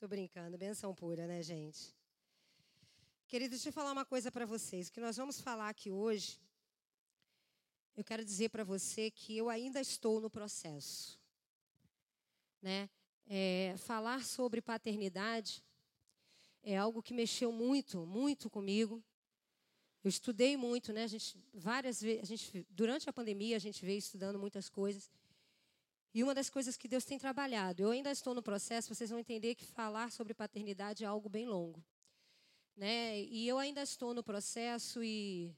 Tô brincando, benção pura, né, gente? Querido, deixa eu falar uma coisa para vocês. O que nós vamos falar aqui hoje, eu quero dizer para você que eu ainda estou no processo. Né? É, falar sobre paternidade é algo que mexeu muito, muito comigo. Eu estudei muito, né? A gente várias vezes, a gente durante a pandemia a gente veio estudando muitas coisas. E uma das coisas que Deus tem trabalhado, eu ainda estou no processo, vocês vão entender que falar sobre paternidade é algo bem longo. Né? E eu ainda estou no processo e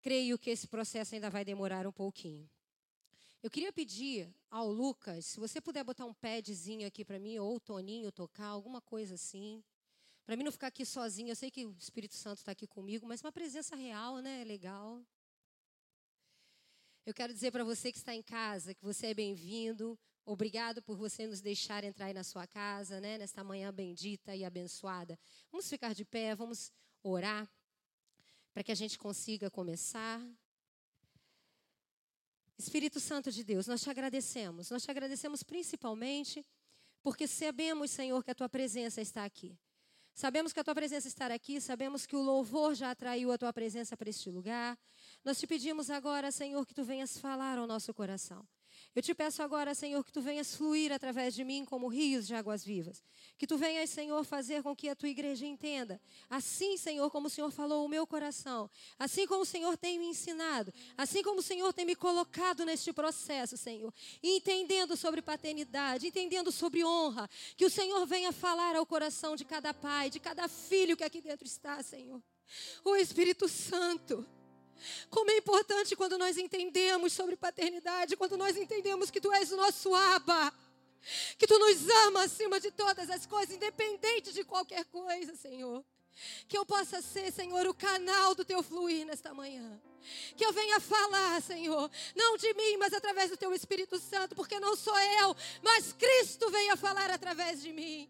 creio que esse processo ainda vai demorar um pouquinho. Eu queria pedir ao Lucas, se você puder botar um padzinho aqui para mim, ou o Toninho tocar, alguma coisa assim. Para mim não ficar aqui sozinho, eu sei que o Espírito Santo está aqui comigo, mas uma presença real, né? É legal. Eu quero dizer para você que está em casa que você é bem-vindo. Obrigado por você nos deixar entrar aí na sua casa, né, nesta manhã bendita e abençoada. Vamos ficar de pé, vamos orar para que a gente consiga começar. Espírito Santo de Deus, nós te agradecemos. Nós te agradecemos principalmente porque sabemos, Senhor, que a tua presença está aqui. Sabemos que a tua presença está aqui, sabemos que o louvor já atraiu a tua presença para este lugar. Nós te pedimos agora, Senhor, que tu venhas falar ao nosso coração. Eu te peço agora, Senhor, que tu venhas fluir através de mim como rios de águas vivas. Que tu venhas, Senhor, fazer com que a tua igreja entenda. Assim, Senhor, como o Senhor falou o meu coração. Assim como o Senhor tem me ensinado. Assim como o Senhor tem me colocado neste processo, Senhor. Entendendo sobre paternidade, entendendo sobre honra. Que o Senhor venha falar ao coração de cada pai, de cada filho que aqui dentro está, Senhor. O Espírito Santo. Como é importante quando nós entendemos sobre paternidade, quando nós entendemos que tu és o nosso aba, que tu nos ama acima de todas as coisas, independente de qualquer coisa, Senhor. Que eu possa ser, Senhor, o canal do teu fluir nesta manhã. Que eu venha falar, Senhor, não de mim, mas através do teu Espírito Santo, porque não sou eu, mas Cristo venha falar através de mim.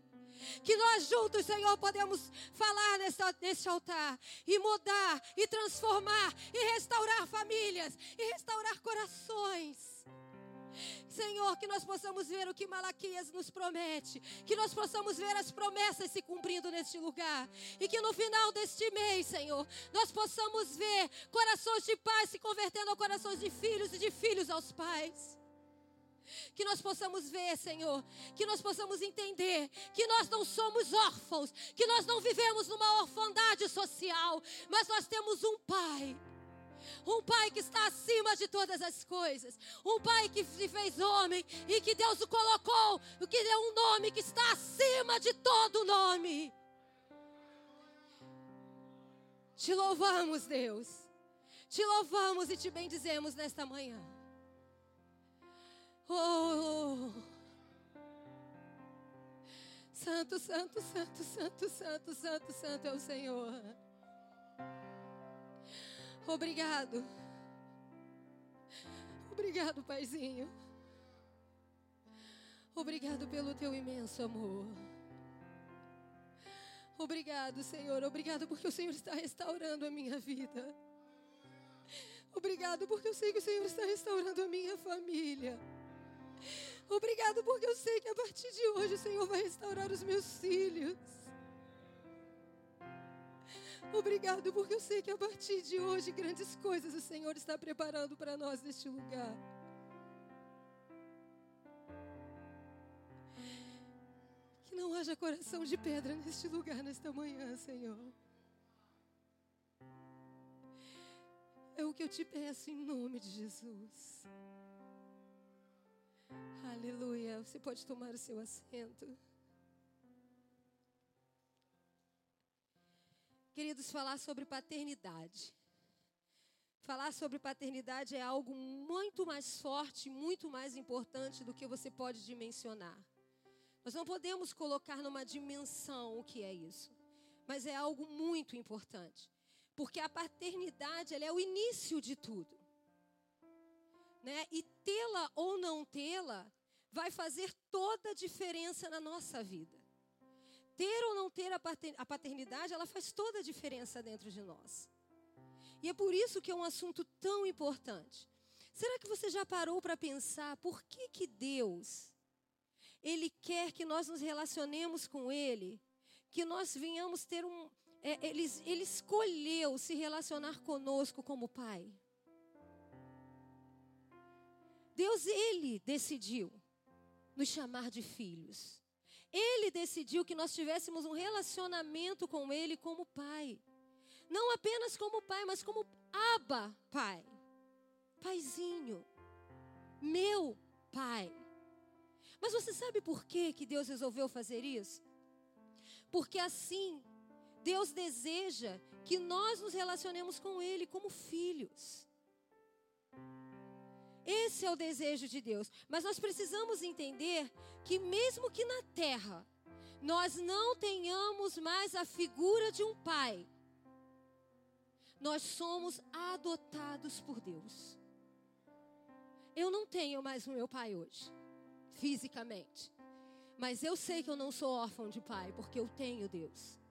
Que nós juntos, Senhor, podemos falar nessa, nesse altar e mudar, e transformar, e restaurar famílias, e restaurar corações. Senhor, que nós possamos ver o que Malaquias nos promete, que nós possamos ver as promessas se cumprindo neste lugar, e que no final deste mês, Senhor, nós possamos ver corações de pais se convertendo a corações de filhos e de filhos aos pais. Que nós possamos ver, Senhor, que nós possamos entender que nós não somos órfãos, que nós não vivemos numa orfandade social, mas nós temos um Pai. Um pai que está acima de todas as coisas. Um pai que se fez homem e que Deus o colocou, o que deu um nome que está acima de todo nome. Te louvamos, Deus. Te louvamos e te bendizemos nesta manhã. Oh. Santo, santo, santo, santo, santo, santo, santo é o Senhor. Obrigado. Obrigado, Paizinho. Obrigado pelo teu imenso amor. Obrigado, Senhor. Obrigado porque o Senhor está restaurando a minha vida. Obrigado porque eu sei que o Senhor está restaurando a minha família. Obrigado porque eu sei que a partir de hoje o Senhor vai restaurar os meus filhos. Obrigado porque eu sei que a partir de hoje grandes coisas o Senhor está preparando para nós neste lugar. Que não haja coração de pedra neste lugar nesta manhã, Senhor. É o que eu te peço em nome de Jesus. Aleluia. Você pode tomar o seu assento. Queridos, falar sobre paternidade. Falar sobre paternidade é algo muito mais forte, muito mais importante do que você pode dimensionar. Nós não podemos colocar numa dimensão o que é isso, mas é algo muito importante. Porque a paternidade é o início de tudo. Né? E tê-la ou não tê-la vai fazer toda a diferença na nossa vida. Ter ou não ter a paternidade, ela faz toda a diferença dentro de nós. E é por isso que é um assunto tão importante. Será que você já parou para pensar por que, que Deus Ele quer que nós nos relacionemos com Ele, que nós venhamos ter um. É, ele, ele escolheu se relacionar conosco como Pai. Deus, Ele decidiu nos chamar de filhos. Ele decidiu que nós tivéssemos um relacionamento com Ele como Pai. Não apenas como Pai, mas como Abba, Pai. Paizinho. Meu Pai. Mas você sabe por que, que Deus resolveu fazer isso? Porque assim, Deus deseja que nós nos relacionemos com Ele como filhos. Esse é o desejo de Deus. Mas nós precisamos entender que, mesmo que na terra, nós não tenhamos mais a figura de um pai, nós somos adotados por Deus. Eu não tenho mais o meu pai hoje, fisicamente. Mas eu sei que eu não sou órfão de pai, porque eu tenho Deus.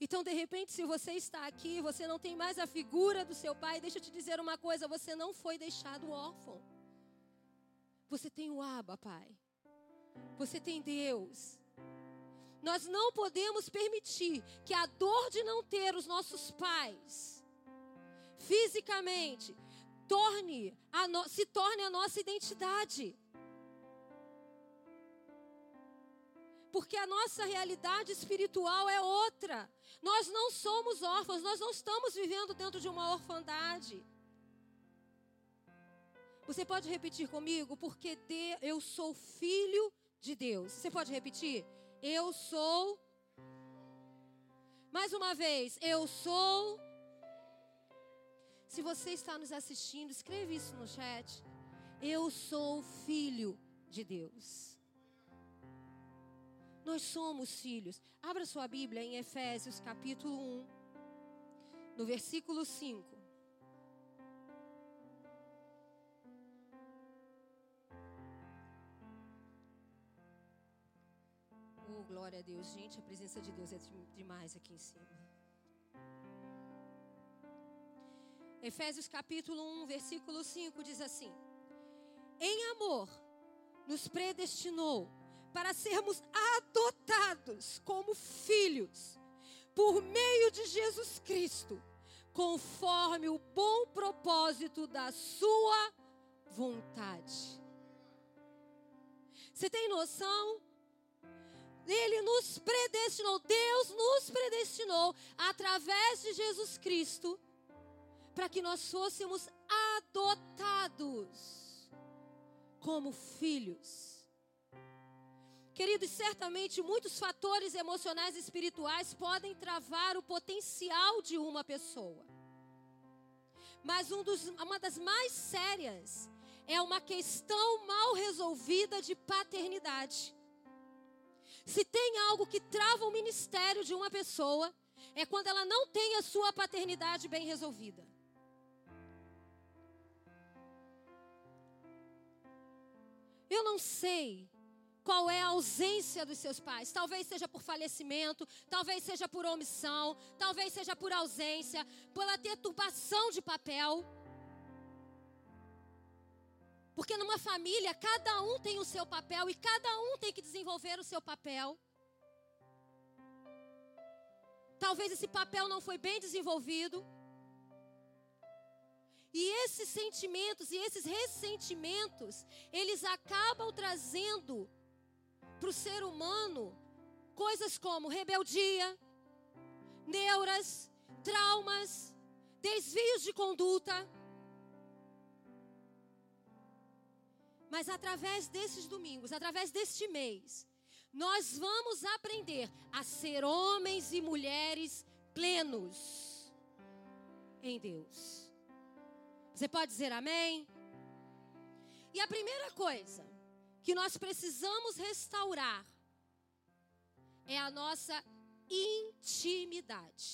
Então, de repente, se você está aqui, você não tem mais a figura do seu pai, deixa eu te dizer uma coisa: você não foi deixado órfão. Você tem o Abba, Pai. Você tem Deus. Nós não podemos permitir que a dor de não ter os nossos pais fisicamente torne no, se torne a nossa identidade. Porque a nossa realidade espiritual é outra. Nós não somos órfãos, nós não estamos vivendo dentro de uma orfandade. Você pode repetir comigo? Porque de, eu sou filho de Deus. Você pode repetir? Eu sou. Mais uma vez, eu sou. Se você está nos assistindo, escreve isso no chat. Eu sou filho de Deus. Nós somos filhos. Abra sua Bíblia em Efésios capítulo 1, no versículo 5. Oh, glória a Deus. Gente, a presença de Deus é demais aqui em cima. Efésios capítulo 1, versículo 5 diz assim: Em amor nos predestinou para sermos adotados como filhos por meio de Jesus Cristo, conforme o bom propósito da Sua vontade. Você tem noção? Ele nos predestinou, Deus nos predestinou através de Jesus Cristo para que nós fôssemos adotados como filhos. Queridos, certamente muitos fatores emocionais e espirituais podem travar o potencial de uma pessoa. Mas um dos, uma das mais sérias é uma questão mal resolvida de paternidade. Se tem algo que trava o ministério de uma pessoa, é quando ela não tem a sua paternidade bem resolvida. Eu não sei qual é a ausência dos seus pais. Talvez seja por falecimento, talvez seja por omissão, talvez seja por ausência, pela turbação de papel. Porque numa família, cada um tem o seu papel e cada um tem que desenvolver o seu papel. Talvez esse papel não foi bem desenvolvido. E esses sentimentos e esses ressentimentos, eles acabam trazendo para o ser humano coisas como rebeldia, neuras, traumas, desvios de conduta. Mas através desses domingos, através deste mês, nós vamos aprender a ser homens e mulheres plenos em Deus. Você pode dizer amém? E a primeira coisa que nós precisamos restaurar é a nossa intimidade.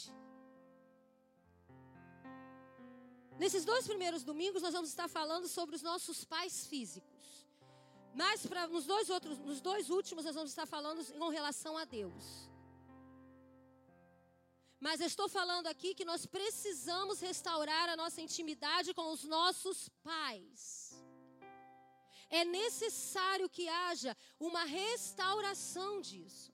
Nesses dois primeiros domingos nós vamos estar falando sobre os nossos pais físicos. Mas nos dois outros, nos dois últimos nós vamos estar falando com relação a Deus. Mas eu estou falando aqui que nós precisamos restaurar a nossa intimidade com os nossos pais. É necessário que haja uma restauração disso.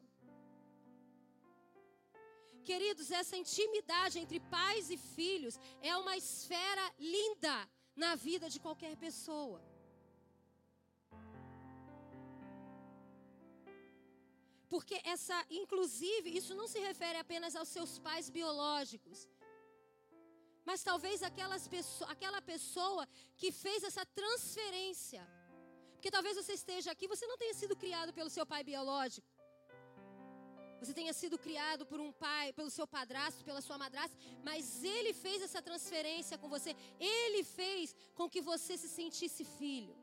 Queridos, essa intimidade entre pais e filhos é uma esfera linda na vida de qualquer pessoa. Porque essa, inclusive, isso não se refere apenas aos seus pais biológicos. Mas talvez aquelas pessoa, aquela pessoa que fez essa transferência. Porque talvez você esteja aqui, você não tenha sido criado pelo seu pai biológico. Você tenha sido criado por um pai, pelo seu padrasto, pela sua madrasta, mas ele fez essa transferência com você. Ele fez com que você se sentisse filho.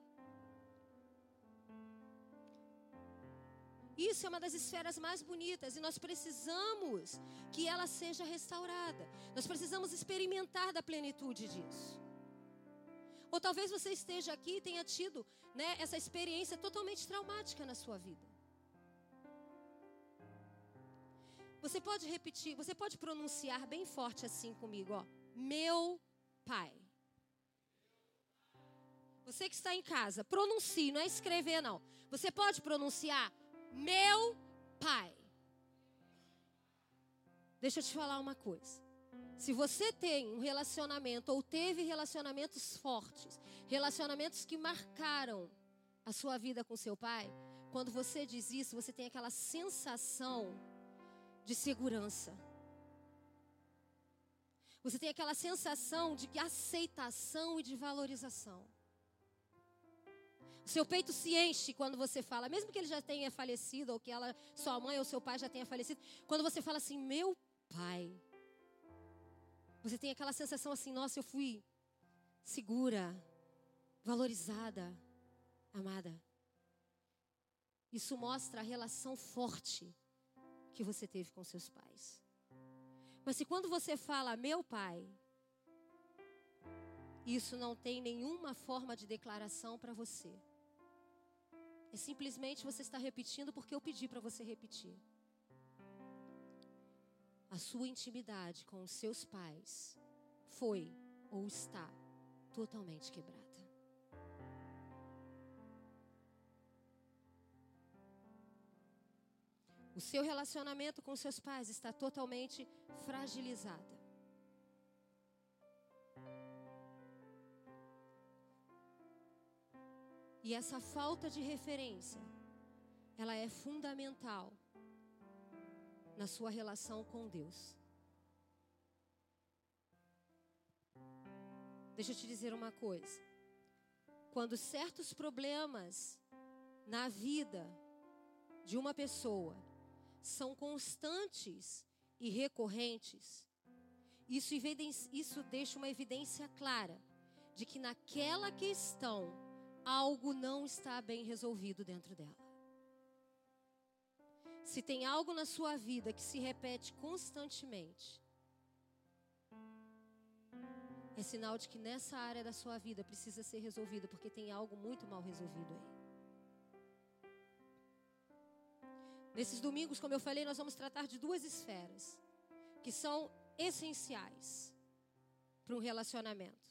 Isso é uma das esferas mais bonitas e nós precisamos que ela seja restaurada. Nós precisamos experimentar da plenitude disso. Ou talvez você esteja aqui e tenha tido né, essa experiência totalmente traumática na sua vida. Você pode repetir, você pode pronunciar bem forte assim comigo, ó. Meu pai. Você que está em casa, pronuncie, não é escrever não. Você pode pronunciar meu pai. Deixa eu te falar uma coisa. Se você tem um relacionamento ou teve relacionamentos fortes, relacionamentos que marcaram a sua vida com seu pai, quando você diz isso, você tem aquela sensação de segurança. Você tem aquela sensação de aceitação e de valorização. O seu peito se enche quando você fala, mesmo que ele já tenha falecido, ou que ela, sua mãe ou seu pai já tenha falecido. Quando você fala assim, meu pai. Você tem aquela sensação assim, nossa, eu fui segura, valorizada, amada. Isso mostra a relação forte que você teve com seus pais. Mas se quando você fala meu pai, isso não tem nenhuma forma de declaração para você. É simplesmente você está repetindo porque eu pedi para você repetir. A sua intimidade com os seus pais foi ou está totalmente quebrada. O seu relacionamento com seus pais está totalmente fragilizado. E essa falta de referência, ela é fundamental na sua relação com Deus. Deixa eu te dizer uma coisa. Quando certos problemas na vida de uma pessoa são constantes e recorrentes, isso, isso deixa uma evidência clara de que naquela questão algo não está bem resolvido dentro dela. Se tem algo na sua vida que se repete constantemente, é sinal de que nessa área da sua vida precisa ser resolvido, porque tem algo muito mal resolvido aí. Nesses domingos, como eu falei, nós vamos tratar de duas esferas que são essenciais para um relacionamento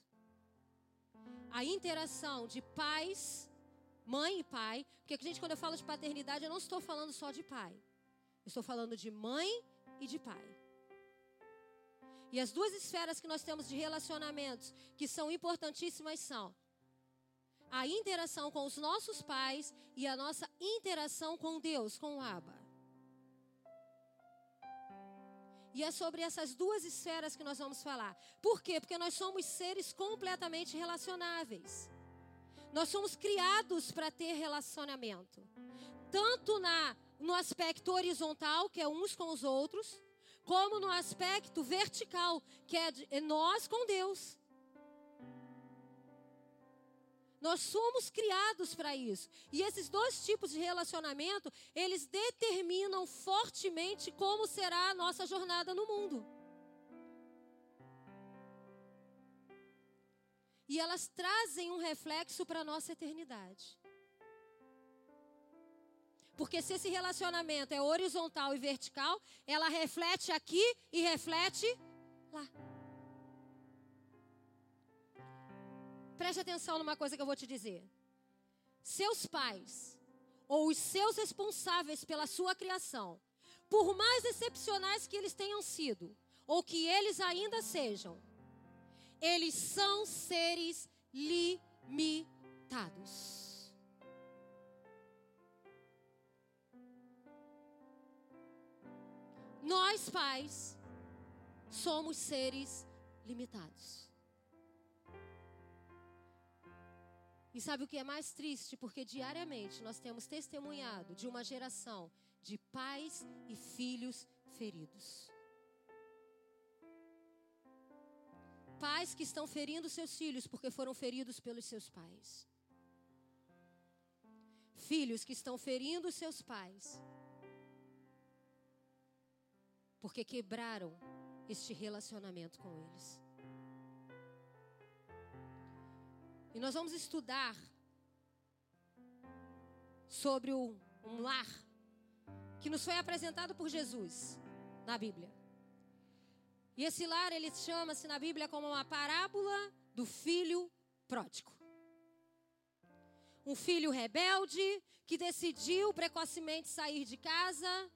a interação de pais, mãe e pai, porque gente, quando eu falo de paternidade, eu não estou falando só de pai. Eu estou falando de mãe e de pai. E as duas esferas que nós temos de relacionamentos que são importantíssimas são a interação com os nossos pais e a nossa interação com Deus, com o Abba. E é sobre essas duas esferas que nós vamos falar. Por quê? Porque nós somos seres completamente relacionáveis. Nós somos criados para ter relacionamento. Tanto na no aspecto horizontal, que é uns com os outros, como no aspecto vertical, que é, é nós com Deus. Nós somos criados para isso. E esses dois tipos de relacionamento, eles determinam fortemente como será a nossa jornada no mundo. E elas trazem um reflexo para a nossa eternidade. Porque se esse relacionamento é horizontal e vertical, ela reflete aqui e reflete lá. Preste atenção numa coisa que eu vou te dizer. seus pais ou os seus responsáveis pela sua criação, por mais excepcionais que eles tenham sido, ou que eles ainda sejam, eles são seres limitados. Nós, pais, somos seres limitados. E sabe o que é mais triste? Porque diariamente nós temos testemunhado de uma geração de pais e filhos feridos. Pais que estão ferindo seus filhos porque foram feridos pelos seus pais. Filhos que estão ferindo seus pais porque quebraram este relacionamento com eles. E nós vamos estudar sobre um, lar que nos foi apresentado por Jesus na Bíblia. E esse lar, ele chama-se na Bíblia como uma parábola do filho pródigo. Um filho rebelde que decidiu precocemente sair de casa,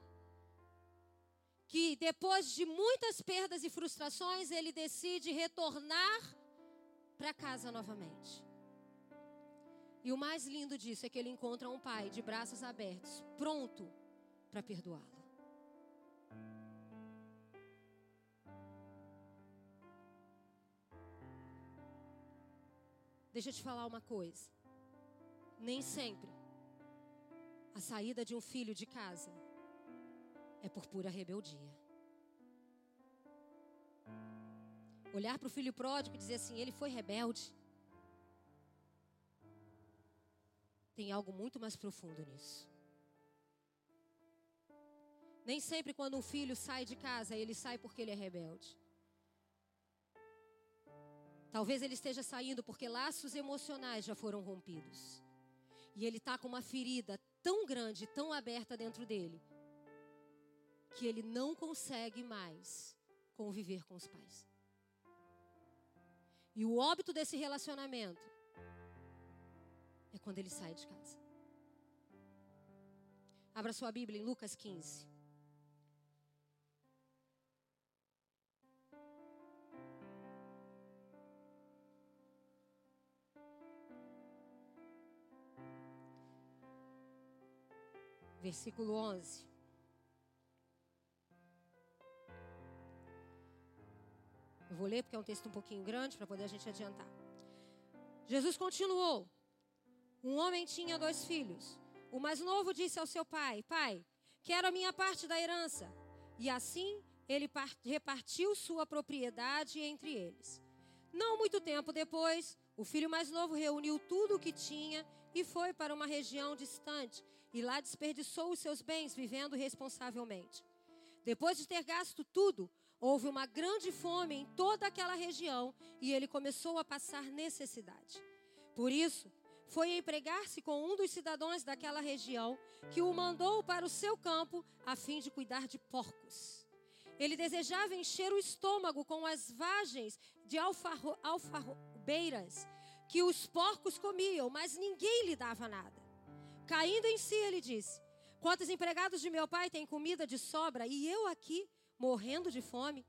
que depois de muitas perdas e frustrações, ele decide retornar para casa novamente. E o mais lindo disso é que ele encontra um pai de braços abertos, pronto para perdoá-lo. Deixa eu te falar uma coisa. Nem sempre a saída de um filho de casa é por pura rebeldia. Olhar para o filho pródigo e dizer assim: ele foi rebelde. Tem algo muito mais profundo nisso. Nem sempre quando um filho sai de casa, ele sai porque ele é rebelde. Talvez ele esteja saindo porque laços emocionais já foram rompidos. E ele está com uma ferida tão grande, tão aberta dentro dele, que ele não consegue mais conviver com os pais. E o óbito desse relacionamento é quando ele sai de casa. Abra sua Bíblia em Lucas 15. Versículo 11. Eu vou ler porque é um texto um pouquinho grande para poder a gente adiantar. Jesus continuou: Um homem tinha dois filhos. O mais novo disse ao seu pai: Pai, quero a minha parte da herança. E assim ele repartiu sua propriedade entre eles. Não muito tempo depois, o filho mais novo reuniu tudo o que tinha e foi para uma região distante e lá desperdiçou os seus bens vivendo responsavelmente. Depois de ter gasto tudo, Houve uma grande fome em toda aquela região e ele começou a passar necessidade. Por isso, foi empregar-se com um dos cidadãos daquela região, que o mandou para o seu campo a fim de cuidar de porcos. Ele desejava encher o estômago com as vagens de alfarro, alfarrobeiras que os porcos comiam, mas ninguém lhe dava nada. Caindo em si, ele disse: Quantos empregados de meu pai têm comida de sobra e eu aqui morrendo de fome,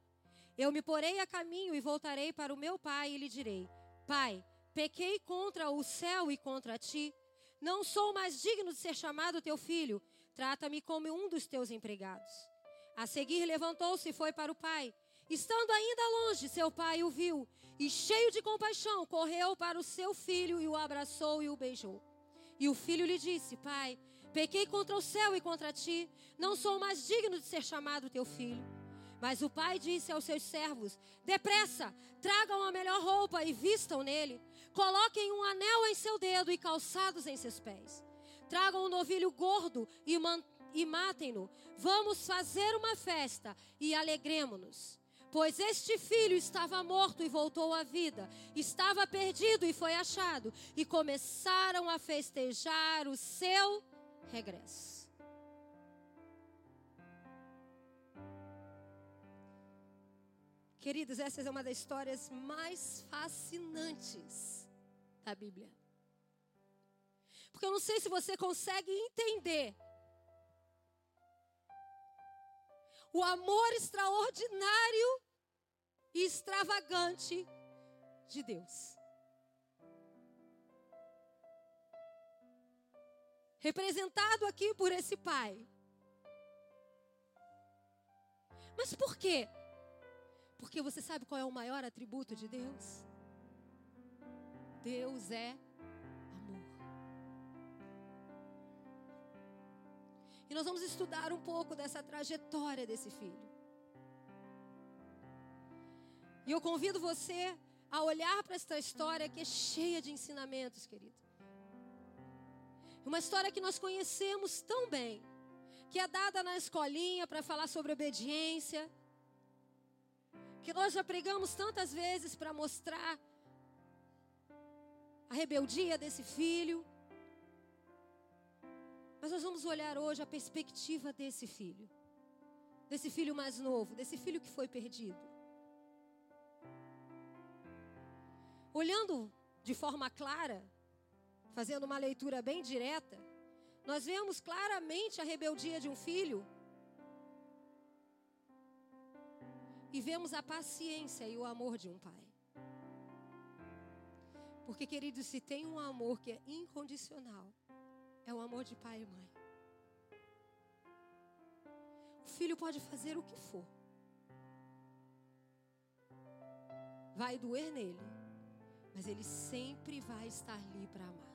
eu me porei a caminho e voltarei para o meu pai e lhe direi: Pai, pequei contra o céu e contra ti. Não sou mais digno de ser chamado teu filho. Trata-me como um dos teus empregados. A seguir levantou-se e foi para o pai. Estando ainda longe, seu pai o viu e, cheio de compaixão, correu para o seu filho e o abraçou e o beijou. E o filho lhe disse: Pai, pequei contra o céu e contra ti. Não sou mais digno de ser chamado teu filho. Mas o pai disse aos seus servos: Depressa, tragam a melhor roupa e vistam nele. Coloquem um anel em seu dedo e calçados em seus pés. Tragam um novilho gordo e, e matem-no. Vamos fazer uma festa e alegremos-nos. Pois este filho estava morto e voltou à vida, estava perdido e foi achado, e começaram a festejar o seu regresso. Queridos, essa é uma das histórias mais fascinantes da Bíblia. Porque eu não sei se você consegue entender o amor extraordinário e extravagante de Deus. Representado aqui por esse pai. Mas por quê? Porque você sabe qual é o maior atributo de Deus? Deus é E nós vamos estudar um pouco dessa trajetória desse filho. E eu convido você a olhar para esta história que é cheia de ensinamentos, querido. Uma história que nós conhecemos tão bem, que é dada na escolinha para falar sobre obediência, que nós já pregamos tantas vezes para mostrar a rebeldia desse filho. Mas nós vamos olhar hoje a perspectiva desse filho, desse filho mais novo, desse filho que foi perdido. Olhando de forma clara, fazendo uma leitura bem direta, nós vemos claramente a rebeldia de um filho e vemos a paciência e o amor de um pai. Porque, queridos, se tem um amor que é incondicional, é o amor de pai e mãe. O filho pode fazer o que for, vai doer nele, mas ele sempre vai estar ali para amar.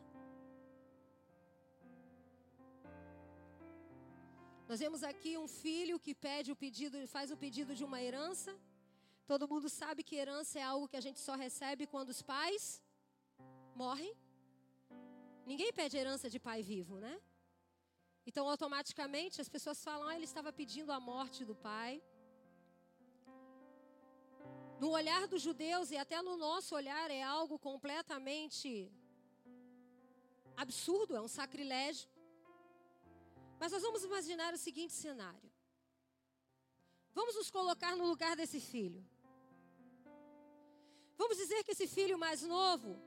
Nós vemos aqui um filho que pede o pedido, faz o pedido de uma herança. Todo mundo sabe que herança é algo que a gente só recebe quando os pais morrem. Ninguém pede herança de pai vivo, né? Então, automaticamente, as pessoas falam: ah, ele estava pedindo a morte do pai. No olhar dos judeus e até no nosso olhar, é algo completamente absurdo, é um sacrilégio. Mas nós vamos imaginar o seguinte cenário. Vamos nos colocar no lugar desse filho. Vamos dizer que esse filho mais novo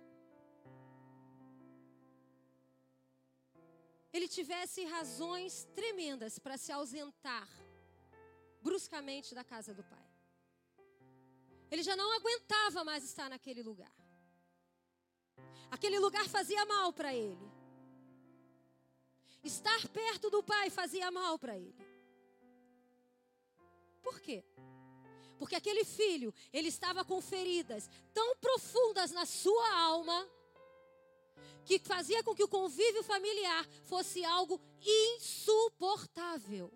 ele tivesse razões tremendas para se ausentar bruscamente da casa do pai. Ele já não aguentava mais estar naquele lugar. Aquele lugar fazia mal para ele. Estar perto do pai fazia mal para ele. Por quê? Porque aquele filho, ele estava com feridas tão profundas na sua alma, que fazia com que o convívio familiar fosse algo insuportável.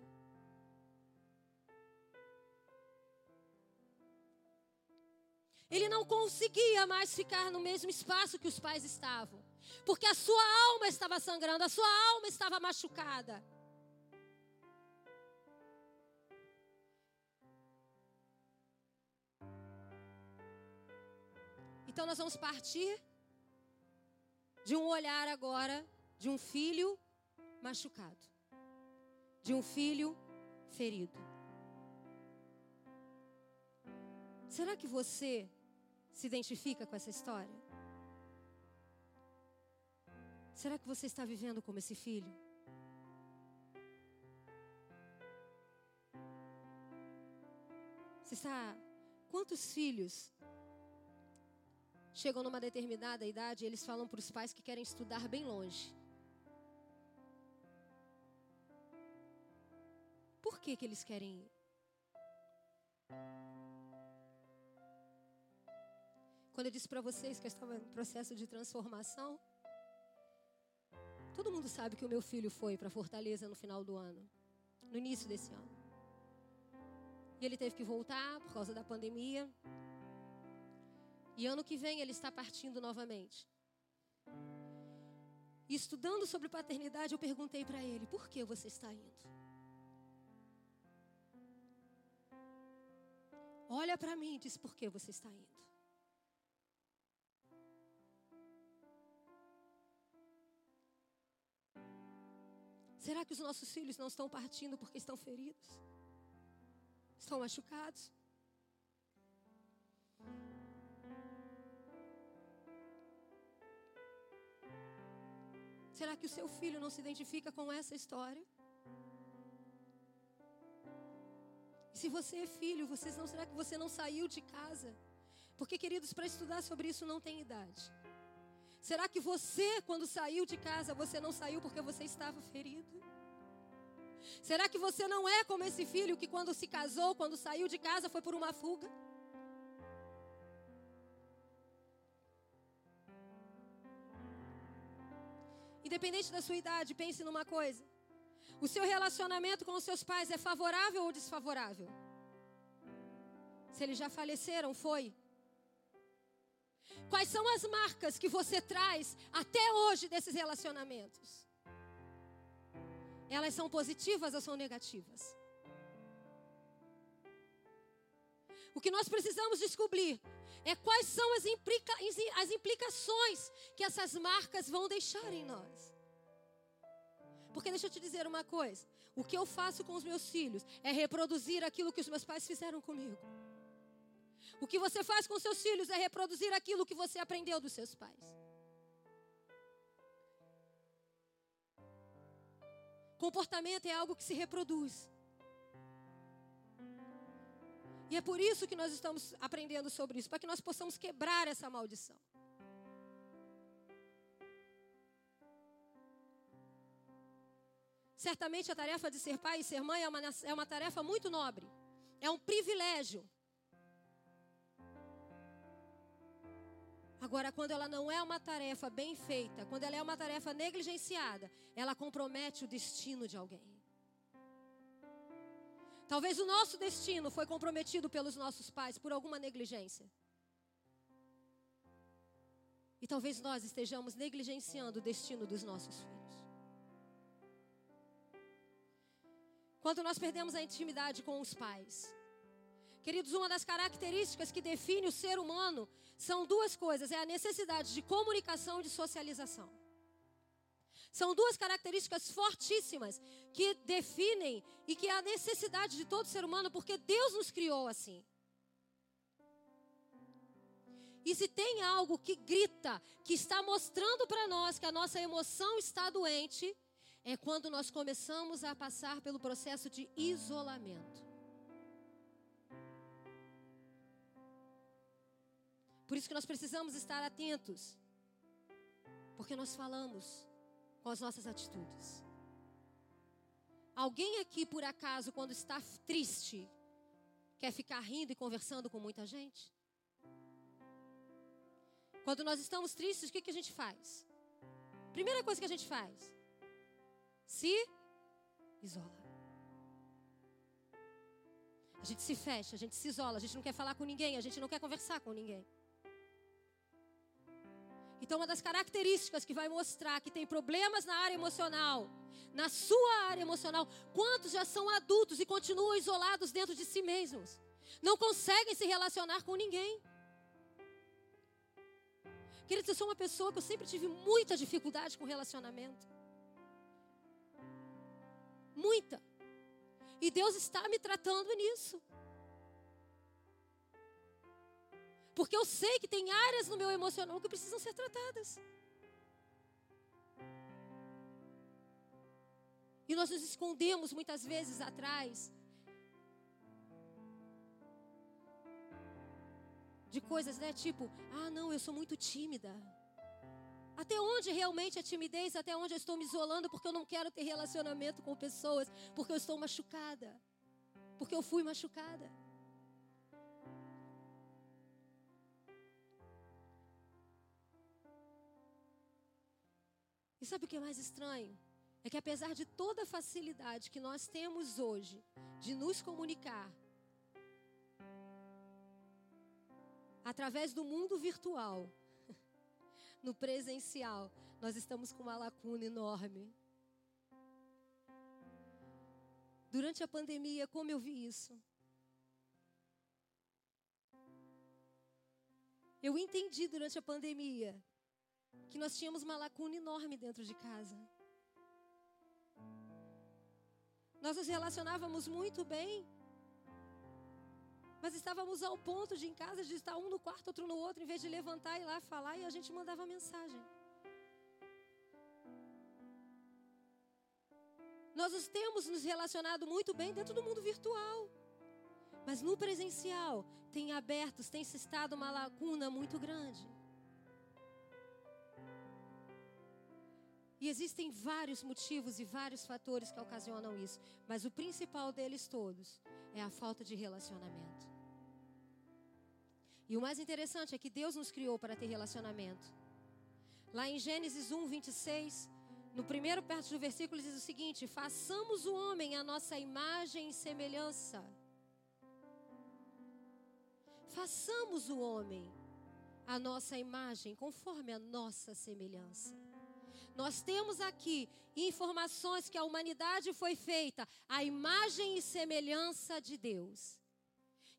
Ele não conseguia mais ficar no mesmo espaço que os pais estavam. Porque a sua alma estava sangrando, a sua alma estava machucada. Então nós vamos partir de um olhar agora de um filho machucado, de um filho ferido. Será que você se identifica com essa história? Será que você está vivendo como esse filho? Você está. Quantos filhos chegam numa determinada idade eles falam para os pais que querem estudar bem longe? Por que, que eles querem ir? Quando eu disse para vocês que eu estava em processo de transformação, Todo mundo sabe que o meu filho foi para Fortaleza no final do ano, no início desse ano. E ele teve que voltar por causa da pandemia. E ano que vem ele está partindo novamente. E estudando sobre paternidade, eu perguntei para ele: por que você está indo? Olha para mim e diz: por que você está indo? Será que os nossos filhos não estão partindo porque estão feridos? Estão machucados? Será que o seu filho não se identifica com essa história? Se você é filho, você não, será que você não saiu de casa? Porque, queridos, para estudar sobre isso não tem idade. Será que você, quando saiu de casa, você não saiu porque você estava ferido? Será que você não é como esse filho que, quando se casou, quando saiu de casa, foi por uma fuga? Independente da sua idade, pense numa coisa: o seu relacionamento com os seus pais é favorável ou desfavorável? Se eles já faleceram, foi. Quais são as marcas que você traz até hoje desses relacionamentos? Elas são positivas ou são negativas? O que nós precisamos descobrir é quais são as, implica as implicações que essas marcas vão deixar em nós. Porque deixa eu te dizer uma coisa: o que eu faço com os meus filhos é reproduzir aquilo que os meus pais fizeram comigo. O que você faz com seus filhos é reproduzir aquilo que você aprendeu dos seus pais. Comportamento é algo que se reproduz. E é por isso que nós estamos aprendendo sobre isso, para que nós possamos quebrar essa maldição. Certamente a tarefa de ser pai e ser mãe é uma, é uma tarefa muito nobre, é um privilégio. Agora, quando ela não é uma tarefa bem feita, quando ela é uma tarefa negligenciada, ela compromete o destino de alguém. Talvez o nosso destino foi comprometido pelos nossos pais por alguma negligência. E talvez nós estejamos negligenciando o destino dos nossos filhos. Quando nós perdemos a intimidade com os pais, Queridos, uma das características que define o ser humano são duas coisas: é a necessidade de comunicação e de socialização. São duas características fortíssimas que definem e que é a necessidade de todo ser humano, porque Deus nos criou assim. E se tem algo que grita, que está mostrando para nós que a nossa emoção está doente, é quando nós começamos a passar pelo processo de isolamento. Por isso que nós precisamos estar atentos. Porque nós falamos com as nossas atitudes. Alguém aqui, por acaso, quando está triste, quer ficar rindo e conversando com muita gente? Quando nós estamos tristes, o que, que a gente faz? Primeira coisa que a gente faz: se isola. A gente se fecha, a gente se isola, a gente não quer falar com ninguém, a gente não quer conversar com ninguém. Então, uma das características que vai mostrar que tem problemas na área emocional, na sua área emocional, quantos já são adultos e continuam isolados dentro de si mesmos? Não conseguem se relacionar com ninguém. Queridos, eu sou uma pessoa que eu sempre tive muita dificuldade com relacionamento. Muita. E Deus está me tratando nisso. Porque eu sei que tem áreas no meu emocional que precisam ser tratadas. E nós nos escondemos muitas vezes atrás de coisas, né? Tipo, ah, não, eu sou muito tímida. Até onde realmente é timidez? Até onde eu estou me isolando porque eu não quero ter relacionamento com pessoas, porque eu estou machucada, porque eu fui machucada. E sabe o que é mais estranho? É que apesar de toda a facilidade que nós temos hoje de nos comunicar através do mundo virtual, no presencial, nós estamos com uma lacuna enorme. Durante a pandemia, como eu vi isso? Eu entendi durante a pandemia que nós tínhamos uma lacuna enorme dentro de casa. Nós nos relacionávamos muito bem, mas estávamos ao ponto de em casa de estar um no quarto, outro no outro, em vez de levantar e ir lá falar, e a gente mandava mensagem. Nós nos temos nos relacionado muito bem dentro do mundo virtual. Mas no presencial tem abertos, tem se estado uma lacuna muito grande. E existem vários motivos e vários fatores que ocasionam isso, mas o principal deles todos é a falta de relacionamento. E o mais interessante é que Deus nos criou para ter relacionamento. Lá em Gênesis 1, 26, no primeiro perto do versículo diz o seguinte: façamos o homem a nossa imagem e semelhança. Façamos o homem a nossa imagem conforme a nossa semelhança. Nós temos aqui informações que a humanidade foi feita à imagem e semelhança de Deus.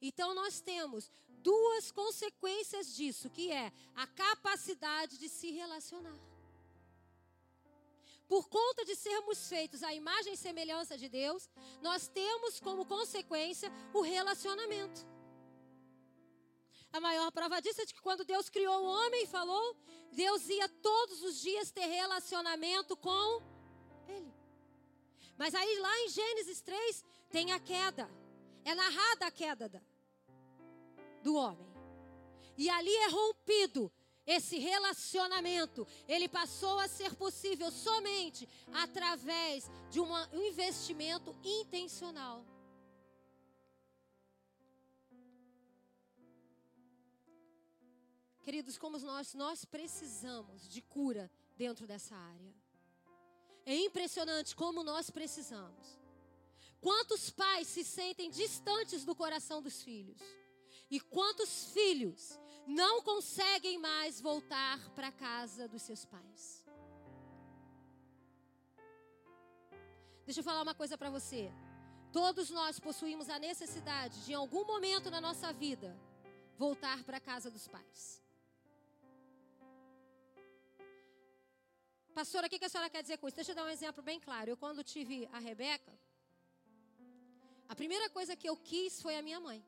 Então nós temos duas consequências disso, que é a capacidade de se relacionar. Por conta de sermos feitos à imagem e semelhança de Deus, nós temos como consequência o relacionamento. A maior prova disso é de que quando Deus criou o homem falou, Deus ia todos os dias ter relacionamento com ele. Mas aí lá em Gênesis 3 tem a queda. É narrada a queda do homem. E ali é rompido esse relacionamento. Ele passou a ser possível somente através de um investimento intencional. Queridos, como nós, nós precisamos de cura dentro dessa área. É impressionante como nós precisamos. Quantos pais se sentem distantes do coração dos filhos? E quantos filhos não conseguem mais voltar para a casa dos seus pais? Deixa eu falar uma coisa para você. Todos nós possuímos a necessidade de, em algum momento na nossa vida, voltar para a casa dos pais. Pastora, o que a senhora quer dizer com isso? Deixa eu dar um exemplo bem claro. Eu, quando tive a Rebeca, a primeira coisa que eu quis foi a minha mãe.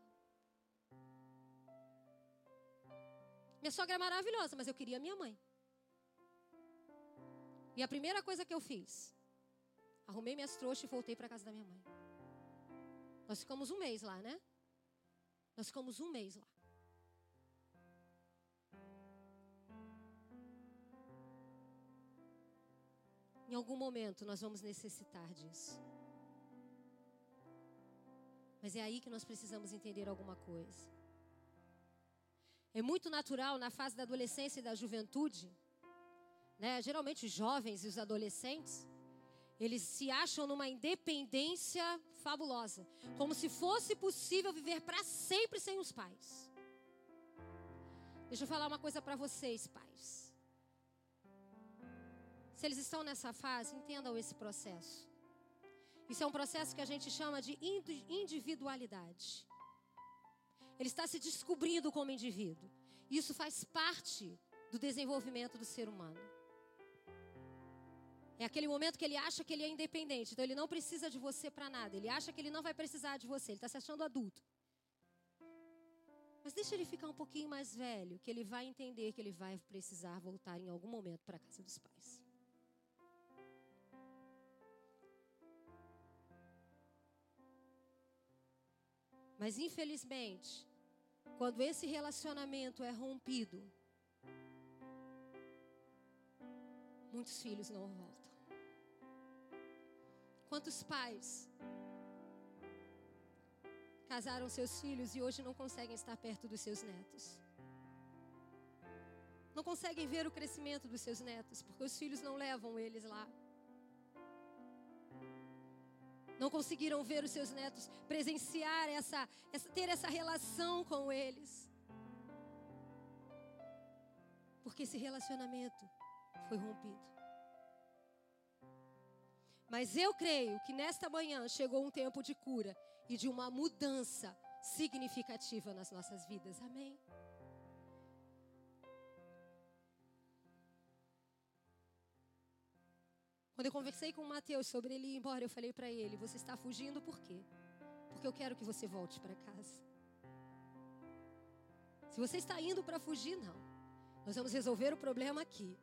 Minha sogra é maravilhosa, mas eu queria a minha mãe. E a primeira coisa que eu fiz, arrumei minhas trouxas e voltei para casa da minha mãe. Nós ficamos um mês lá, né? Nós ficamos um mês lá. Em algum momento nós vamos necessitar disso. Mas é aí que nós precisamos entender alguma coisa. É muito natural na fase da adolescência e da juventude, né? Geralmente os jovens e os adolescentes, eles se acham numa independência fabulosa, como se fosse possível viver para sempre sem os pais. Deixa eu falar uma coisa para vocês, pais. Se eles estão nessa fase, entendam esse processo. Isso é um processo que a gente chama de individualidade. Ele está se descobrindo como indivíduo. Isso faz parte do desenvolvimento do ser humano. É aquele momento que ele acha que ele é independente, então ele não precisa de você para nada. Ele acha que ele não vai precisar de você, ele está se achando adulto. Mas deixa ele ficar um pouquinho mais velho, que ele vai entender que ele vai precisar voltar em algum momento para a casa dos pais. Mas infelizmente, quando esse relacionamento é rompido, muitos filhos não voltam. Quantos pais casaram seus filhos e hoje não conseguem estar perto dos seus netos? Não conseguem ver o crescimento dos seus netos, porque os filhos não levam eles lá não conseguiram ver os seus netos, presenciar essa, essa, ter essa relação com eles. Porque esse relacionamento foi rompido. Mas eu creio que nesta manhã chegou um tempo de cura e de uma mudança significativa nas nossas vidas. Amém. Quando eu conversei com o Mateus sobre ele ir embora, eu falei para ele: Você está fugindo por quê? Porque eu quero que você volte para casa. Se você está indo para fugir, não. Nós vamos resolver o problema aqui.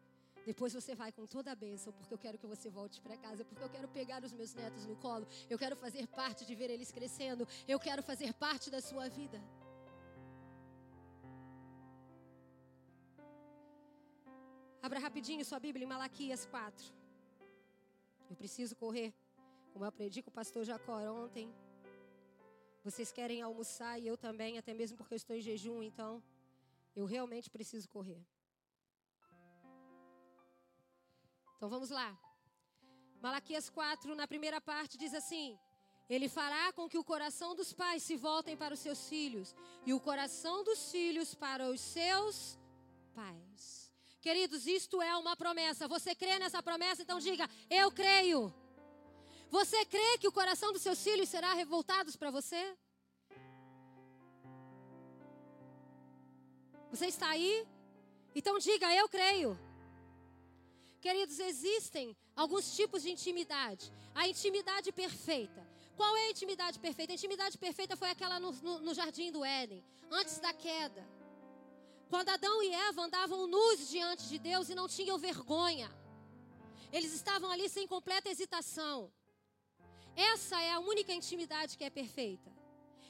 Depois você vai com toda a bênção, porque eu quero que você volte para casa, porque eu quero pegar os meus netos no colo, eu quero fazer parte de ver eles crescendo, eu quero fazer parte da sua vida. Abra rapidinho sua Bíblia em Malaquias 4. Eu preciso correr, como eu aprendi com o pastor Jacó ontem. Vocês querem almoçar e eu também, até mesmo porque eu estou em jejum, então eu realmente preciso correr. Então vamos lá. Malaquias 4, na primeira parte, diz assim: Ele fará com que o coração dos pais se voltem para os seus filhos, e o coração dos filhos para os seus pais. Queridos, isto é uma promessa. Você crê nessa promessa? Então diga: Eu creio. Você crê que o coração dos seus filhos será revoltado para você? Você está aí? Então diga: Eu creio. Queridos, existem alguns tipos de intimidade. A intimidade perfeita. Qual é a intimidade perfeita? A intimidade perfeita foi aquela no, no, no jardim do Éden, antes da queda. Quando Adão e Eva andavam nus diante de Deus e não tinham vergonha. Eles estavam ali sem completa hesitação. Essa é a única intimidade que é perfeita.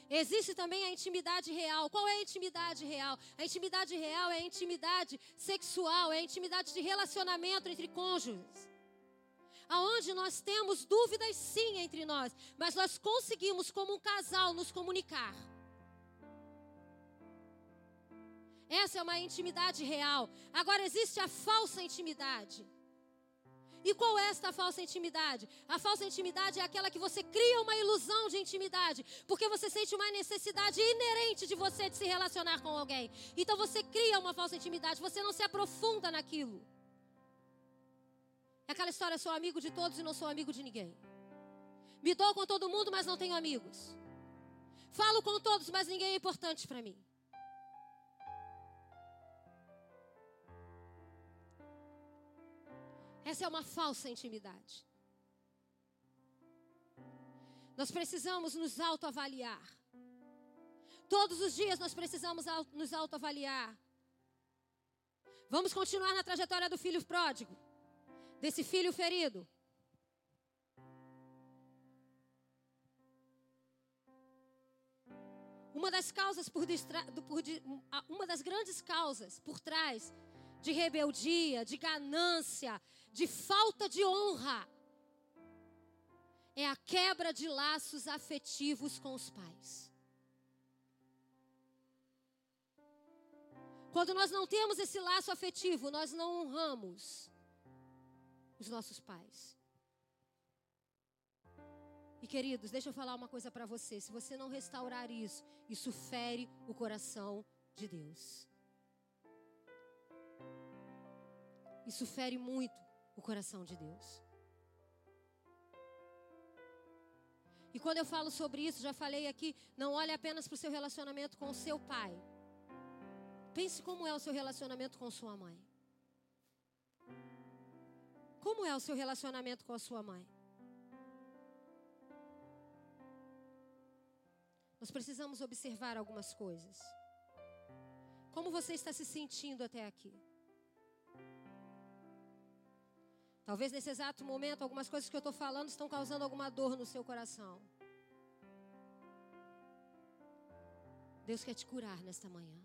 Existe também a intimidade real. Qual é a intimidade real? A intimidade real é a intimidade sexual, é a intimidade de relacionamento entre cônjuges. Aonde nós temos dúvidas sim entre nós, mas nós conseguimos como um casal nos comunicar. Essa é uma intimidade real. Agora existe a falsa intimidade. E qual é esta falsa intimidade? A falsa intimidade é aquela que você cria uma ilusão de intimidade, porque você sente uma necessidade inerente de você de se relacionar com alguém. Então você cria uma falsa intimidade, você não se aprofunda naquilo. É aquela história: sou amigo de todos e não sou amigo de ninguém. Me dou com todo mundo, mas não tenho amigos. Falo com todos, mas ninguém é importante para mim. Essa é uma falsa intimidade. Nós precisamos nos autoavaliar. Todos os dias nós precisamos nos autoavaliar. Vamos continuar na trajetória do filho pródigo, desse filho ferido. Uma das causas por, por uma das grandes causas por trás de rebeldia, de ganância, de falta de honra. É a quebra de laços afetivos com os pais. Quando nós não temos esse laço afetivo, nós não honramos os nossos pais. E queridos, deixa eu falar uma coisa para você: se você não restaurar isso, isso fere o coração de Deus. Isso fere muito o coração de Deus. E quando eu falo sobre isso, já falei aqui, não olhe apenas para o seu relacionamento com o seu pai. Pense como é o seu relacionamento com sua mãe. Como é o seu relacionamento com a sua mãe? Nós precisamos observar algumas coisas. Como você está se sentindo até aqui? Talvez nesse exato momento, algumas coisas que eu estou falando estão causando alguma dor no seu coração. Deus quer te curar nesta manhã.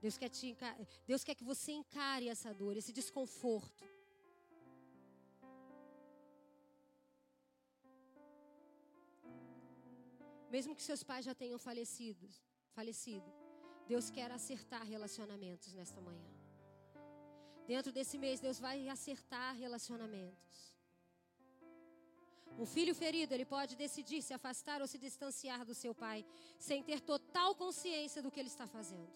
Deus quer, te Deus quer que você encare essa dor, esse desconforto. Mesmo que seus pais já tenham falecido, falecido, Deus quer acertar relacionamentos nesta manhã. Dentro desse mês, Deus vai acertar relacionamentos. Um filho ferido, ele pode decidir se afastar ou se distanciar do seu pai, sem ter total consciência do que ele está fazendo.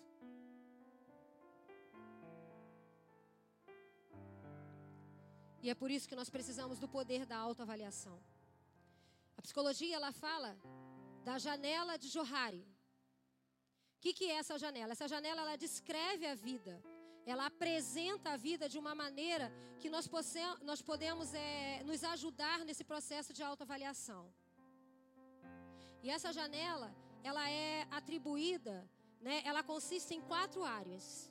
E é por isso que nós precisamos do poder da autoavaliação. A psicologia, ela fala da janela de Johari. O que, que é essa janela? Essa janela, ela descreve a vida ela apresenta a vida de uma maneira que nós, possamos, nós podemos é, nos ajudar nesse processo de autoavaliação. E essa janela, ela é atribuída, né, ela consiste em quatro áreas.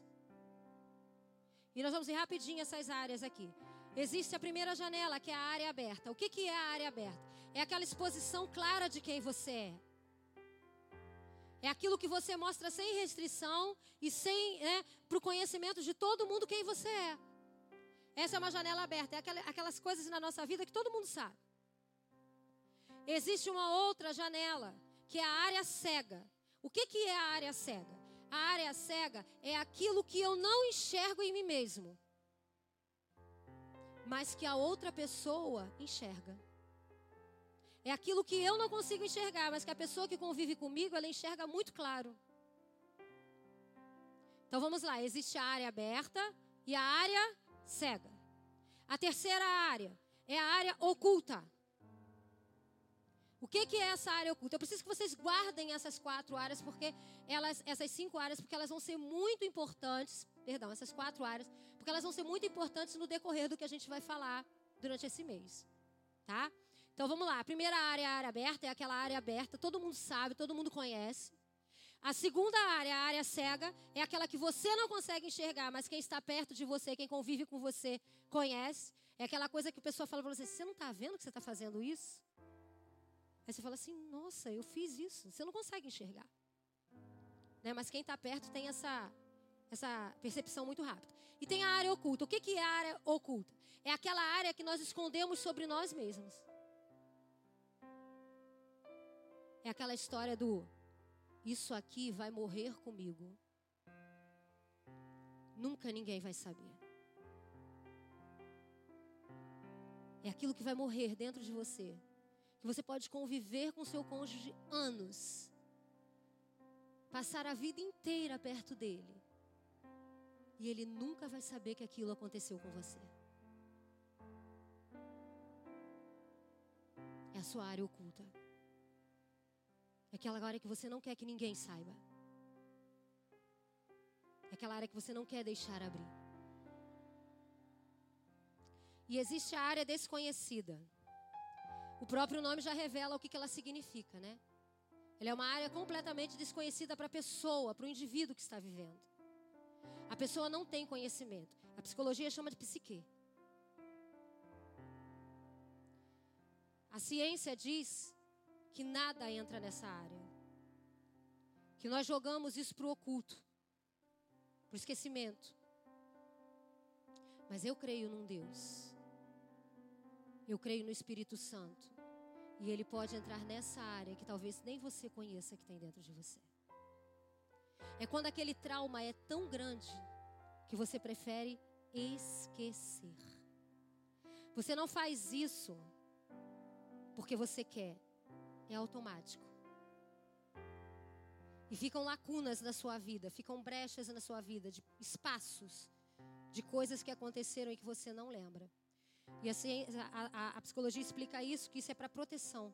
E nós vamos ver rapidinho essas áreas aqui. Existe a primeira janela, que é a área aberta. O que, que é a área aberta? É aquela exposição clara de quem você é. É aquilo que você mostra sem restrição e sem, né, para o conhecimento de todo mundo quem você é. Essa é uma janela aberta. É aquelas coisas na nossa vida que todo mundo sabe. Existe uma outra janela, que é a área cega. O que, que é a área cega? A área cega é aquilo que eu não enxergo em mim mesmo, mas que a outra pessoa enxerga. É aquilo que eu não consigo enxergar, mas que a pessoa que convive comigo, ela enxerga muito claro. Então vamos lá, existe a área aberta e a área cega. A terceira área é a área oculta. O que, que é essa área oculta? Eu preciso que vocês guardem essas quatro áreas, porque elas, essas cinco áreas, porque elas vão ser muito importantes. Perdão, essas quatro áreas, porque elas vão ser muito importantes no decorrer do que a gente vai falar durante esse mês, tá? Então vamos lá. A primeira área a área aberta, é aquela área aberta, todo mundo sabe, todo mundo conhece. A segunda área, a área cega, é aquela que você não consegue enxergar, mas quem está perto de você, quem convive com você, conhece. É aquela coisa que a pessoa fala para você: você não está vendo que você está fazendo isso? Aí você fala assim: nossa, eu fiz isso. Você não consegue enxergar. Né? Mas quem está perto tem essa, essa percepção muito rápida. E tem a área oculta. O que, que é a área oculta? É aquela área que nós escondemos sobre nós mesmos. É aquela história do isso aqui vai morrer comigo. Nunca ninguém vai saber. É aquilo que vai morrer dentro de você que você pode conviver com seu cônjuge anos, passar a vida inteira perto dele, e ele nunca vai saber que aquilo aconteceu com você. É a sua área oculta. É aquela área que você não quer que ninguém saiba. É aquela área que você não quer deixar abrir. E existe a área desconhecida. O próprio nome já revela o que, ela significa, né? Ela é uma área completamente desconhecida para a pessoa, para o indivíduo que está vivendo. A pessoa não tem conhecimento. A psicologia chama de psique. A ciência diz que nada entra nessa área. Que nós jogamos isso para o oculto, para o esquecimento. Mas eu creio num Deus eu creio no Espírito Santo. E ele pode entrar nessa área que talvez nem você conheça que tem dentro de você. É quando aquele trauma é tão grande que você prefere esquecer. Você não faz isso porque você quer, é automático. E ficam lacunas na sua vida, ficam brechas na sua vida, de espaços, de coisas que aconteceram e que você não lembra. E assim, a, a, a psicologia explica isso, que isso é para proteção.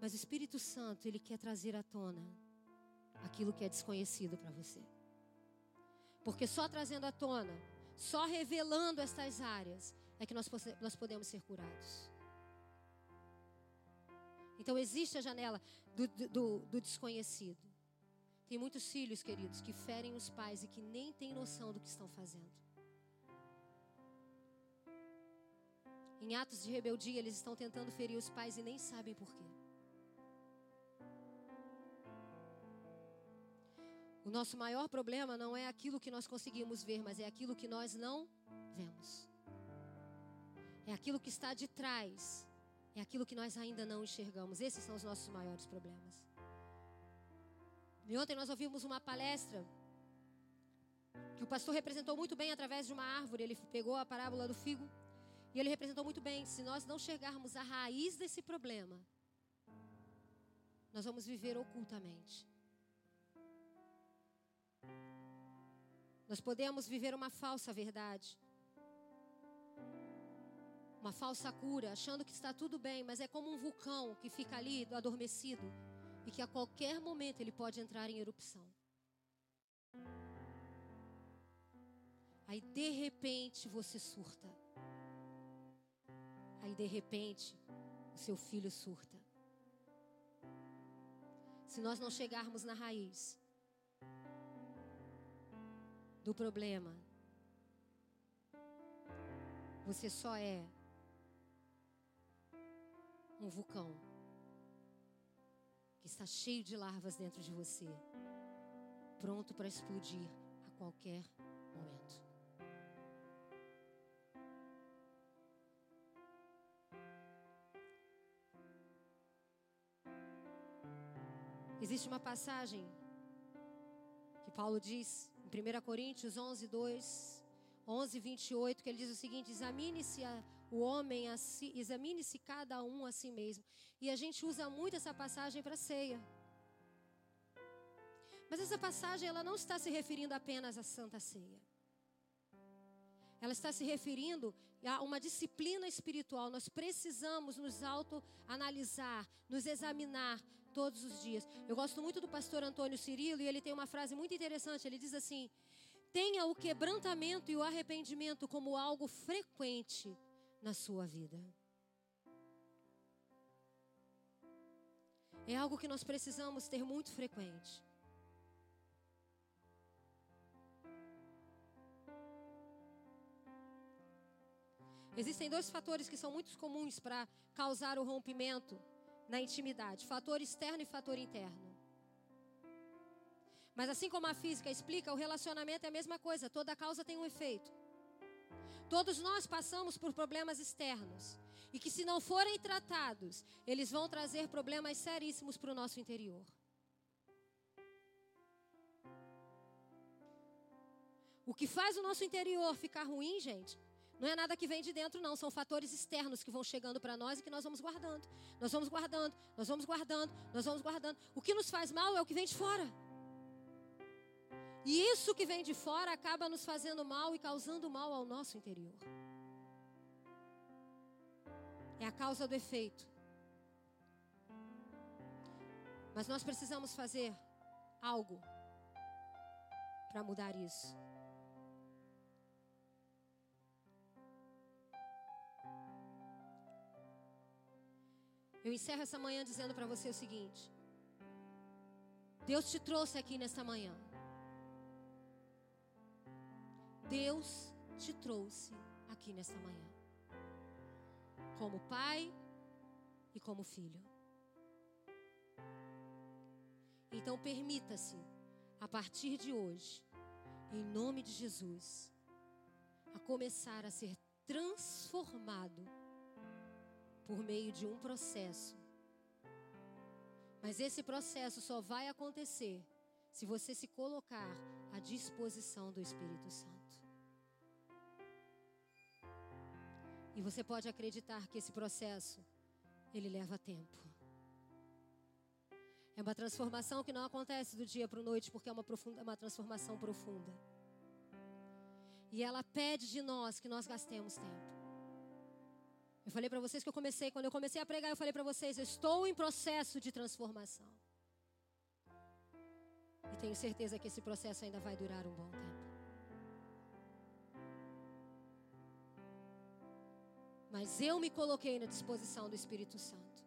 Mas o Espírito Santo, ele quer trazer à tona aquilo que é desconhecido para você. Porque só trazendo à tona, só revelando estas áreas, é que nós, nós podemos ser curados. Então existe a janela do, do, do desconhecido. Tem muitos filhos, queridos, que ferem os pais e que nem têm noção do que estão fazendo. Em atos de rebeldia, eles estão tentando ferir os pais e nem sabem por quê. O nosso maior problema não é aquilo que nós conseguimos ver, mas é aquilo que nós não vemos. É aquilo que está de trás. É aquilo que nós ainda não enxergamos. Esses são os nossos maiores problemas. E ontem nós ouvimos uma palestra que o pastor representou muito bem através de uma árvore. Ele pegou a parábola do figo e ele representou muito bem. Se nós não chegarmos à raiz desse problema, nós vamos viver ocultamente. Nós podemos viver uma falsa verdade, uma falsa cura, achando que está tudo bem, mas é como um vulcão que fica ali adormecido e que a qualquer momento ele pode entrar em erupção. Aí de repente você surta. Aí de repente o seu filho surta. se nós não chegarmos na raiz do problema, você só é um vulcão que está cheio de larvas dentro de você, pronto para explodir a qualquer momento. Existe uma passagem que Paulo diz em 1 Coríntios 11, 2, 11, 28, que ele diz o seguinte: examine-se o homem si, examine-se cada um a si mesmo. E a gente usa muito essa passagem para ceia. Mas essa passagem ela não está se referindo apenas à Santa Ceia. Ela está se referindo a uma disciplina espiritual. Nós precisamos nos autoanalisar, nos examinar todos os dias. Eu gosto muito do pastor Antônio Cirilo e ele tem uma frase muito interessante. Ele diz assim: tenha o quebrantamento e o arrependimento como algo frequente na sua vida. É algo que nós precisamos ter muito frequente. Existem dois fatores que são muito comuns para causar o rompimento na intimidade: fator externo e fator interno. Mas assim como a física explica, o relacionamento é a mesma coisa, toda causa tem um efeito. Todos nós passamos por problemas externos e que, se não forem tratados, eles vão trazer problemas seríssimos para o nosso interior. O que faz o nosso interior ficar ruim, gente, não é nada que vem de dentro, não. São fatores externos que vão chegando para nós e que nós vamos guardando. Nós vamos guardando, nós vamos guardando, nós vamos guardando. O que nos faz mal é o que vem de fora. E isso que vem de fora acaba nos fazendo mal e causando mal ao nosso interior. É a causa do efeito. Mas nós precisamos fazer algo para mudar isso. Eu encerro essa manhã dizendo para você o seguinte: Deus te trouxe aqui nesta manhã. Deus te trouxe aqui nesta manhã. Como pai e como filho. Então permita-se, a partir de hoje, em nome de Jesus, a começar a ser transformado por meio de um processo. Mas esse processo só vai acontecer se você se colocar à disposição do Espírito Santo. E você pode acreditar que esse processo ele leva tempo. É uma transformação que não acontece do dia para a noite, porque é uma, profunda, uma transformação profunda. E ela pede de nós que nós gastemos tempo. Eu falei para vocês que eu comecei, quando eu comecei a pregar, eu falei para vocês, eu estou em processo de transformação. E tenho certeza que esse processo ainda vai durar um bom tempo. Mas eu me coloquei na disposição do Espírito Santo.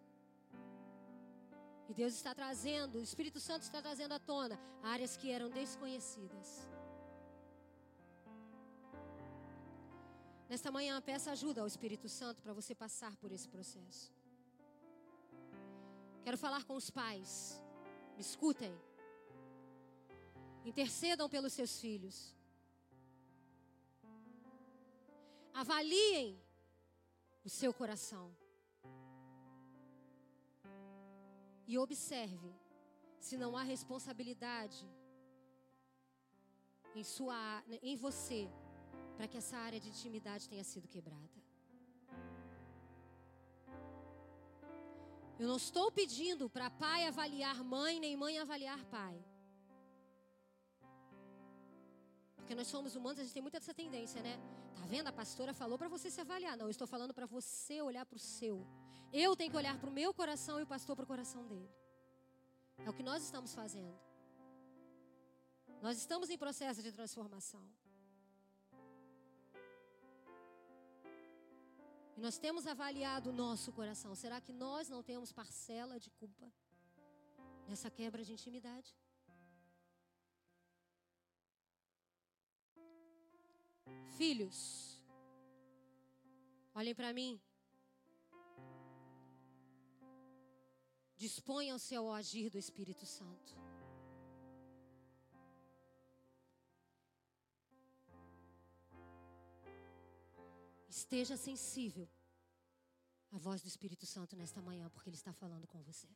E Deus está trazendo, o Espírito Santo está trazendo à tona áreas que eram desconhecidas. Nesta manhã, peça ajuda ao Espírito Santo para você passar por esse processo. Quero falar com os pais. Me escutem. Intercedam pelos seus filhos. Avaliem o seu coração. E observe se não há responsabilidade em sua em você para que essa área de intimidade tenha sido quebrada. Eu não estou pedindo para pai avaliar mãe, nem mãe avaliar pai. Porque nós somos humanos, a gente tem muita essa tendência, né? Tá vendo? A pastora falou para você se avaliar. Não, eu estou falando para você olhar para o seu. Eu tenho que olhar para o meu coração e o pastor para o coração dele. É o que nós estamos fazendo. Nós estamos em processo de transformação. E nós temos avaliado o nosso coração. Será que nós não temos parcela de culpa? nessa quebra de intimidade. Filhos, olhem para mim. Disponham-se ao agir do Espírito Santo. Esteja sensível à voz do Espírito Santo nesta manhã, porque Ele está falando com você.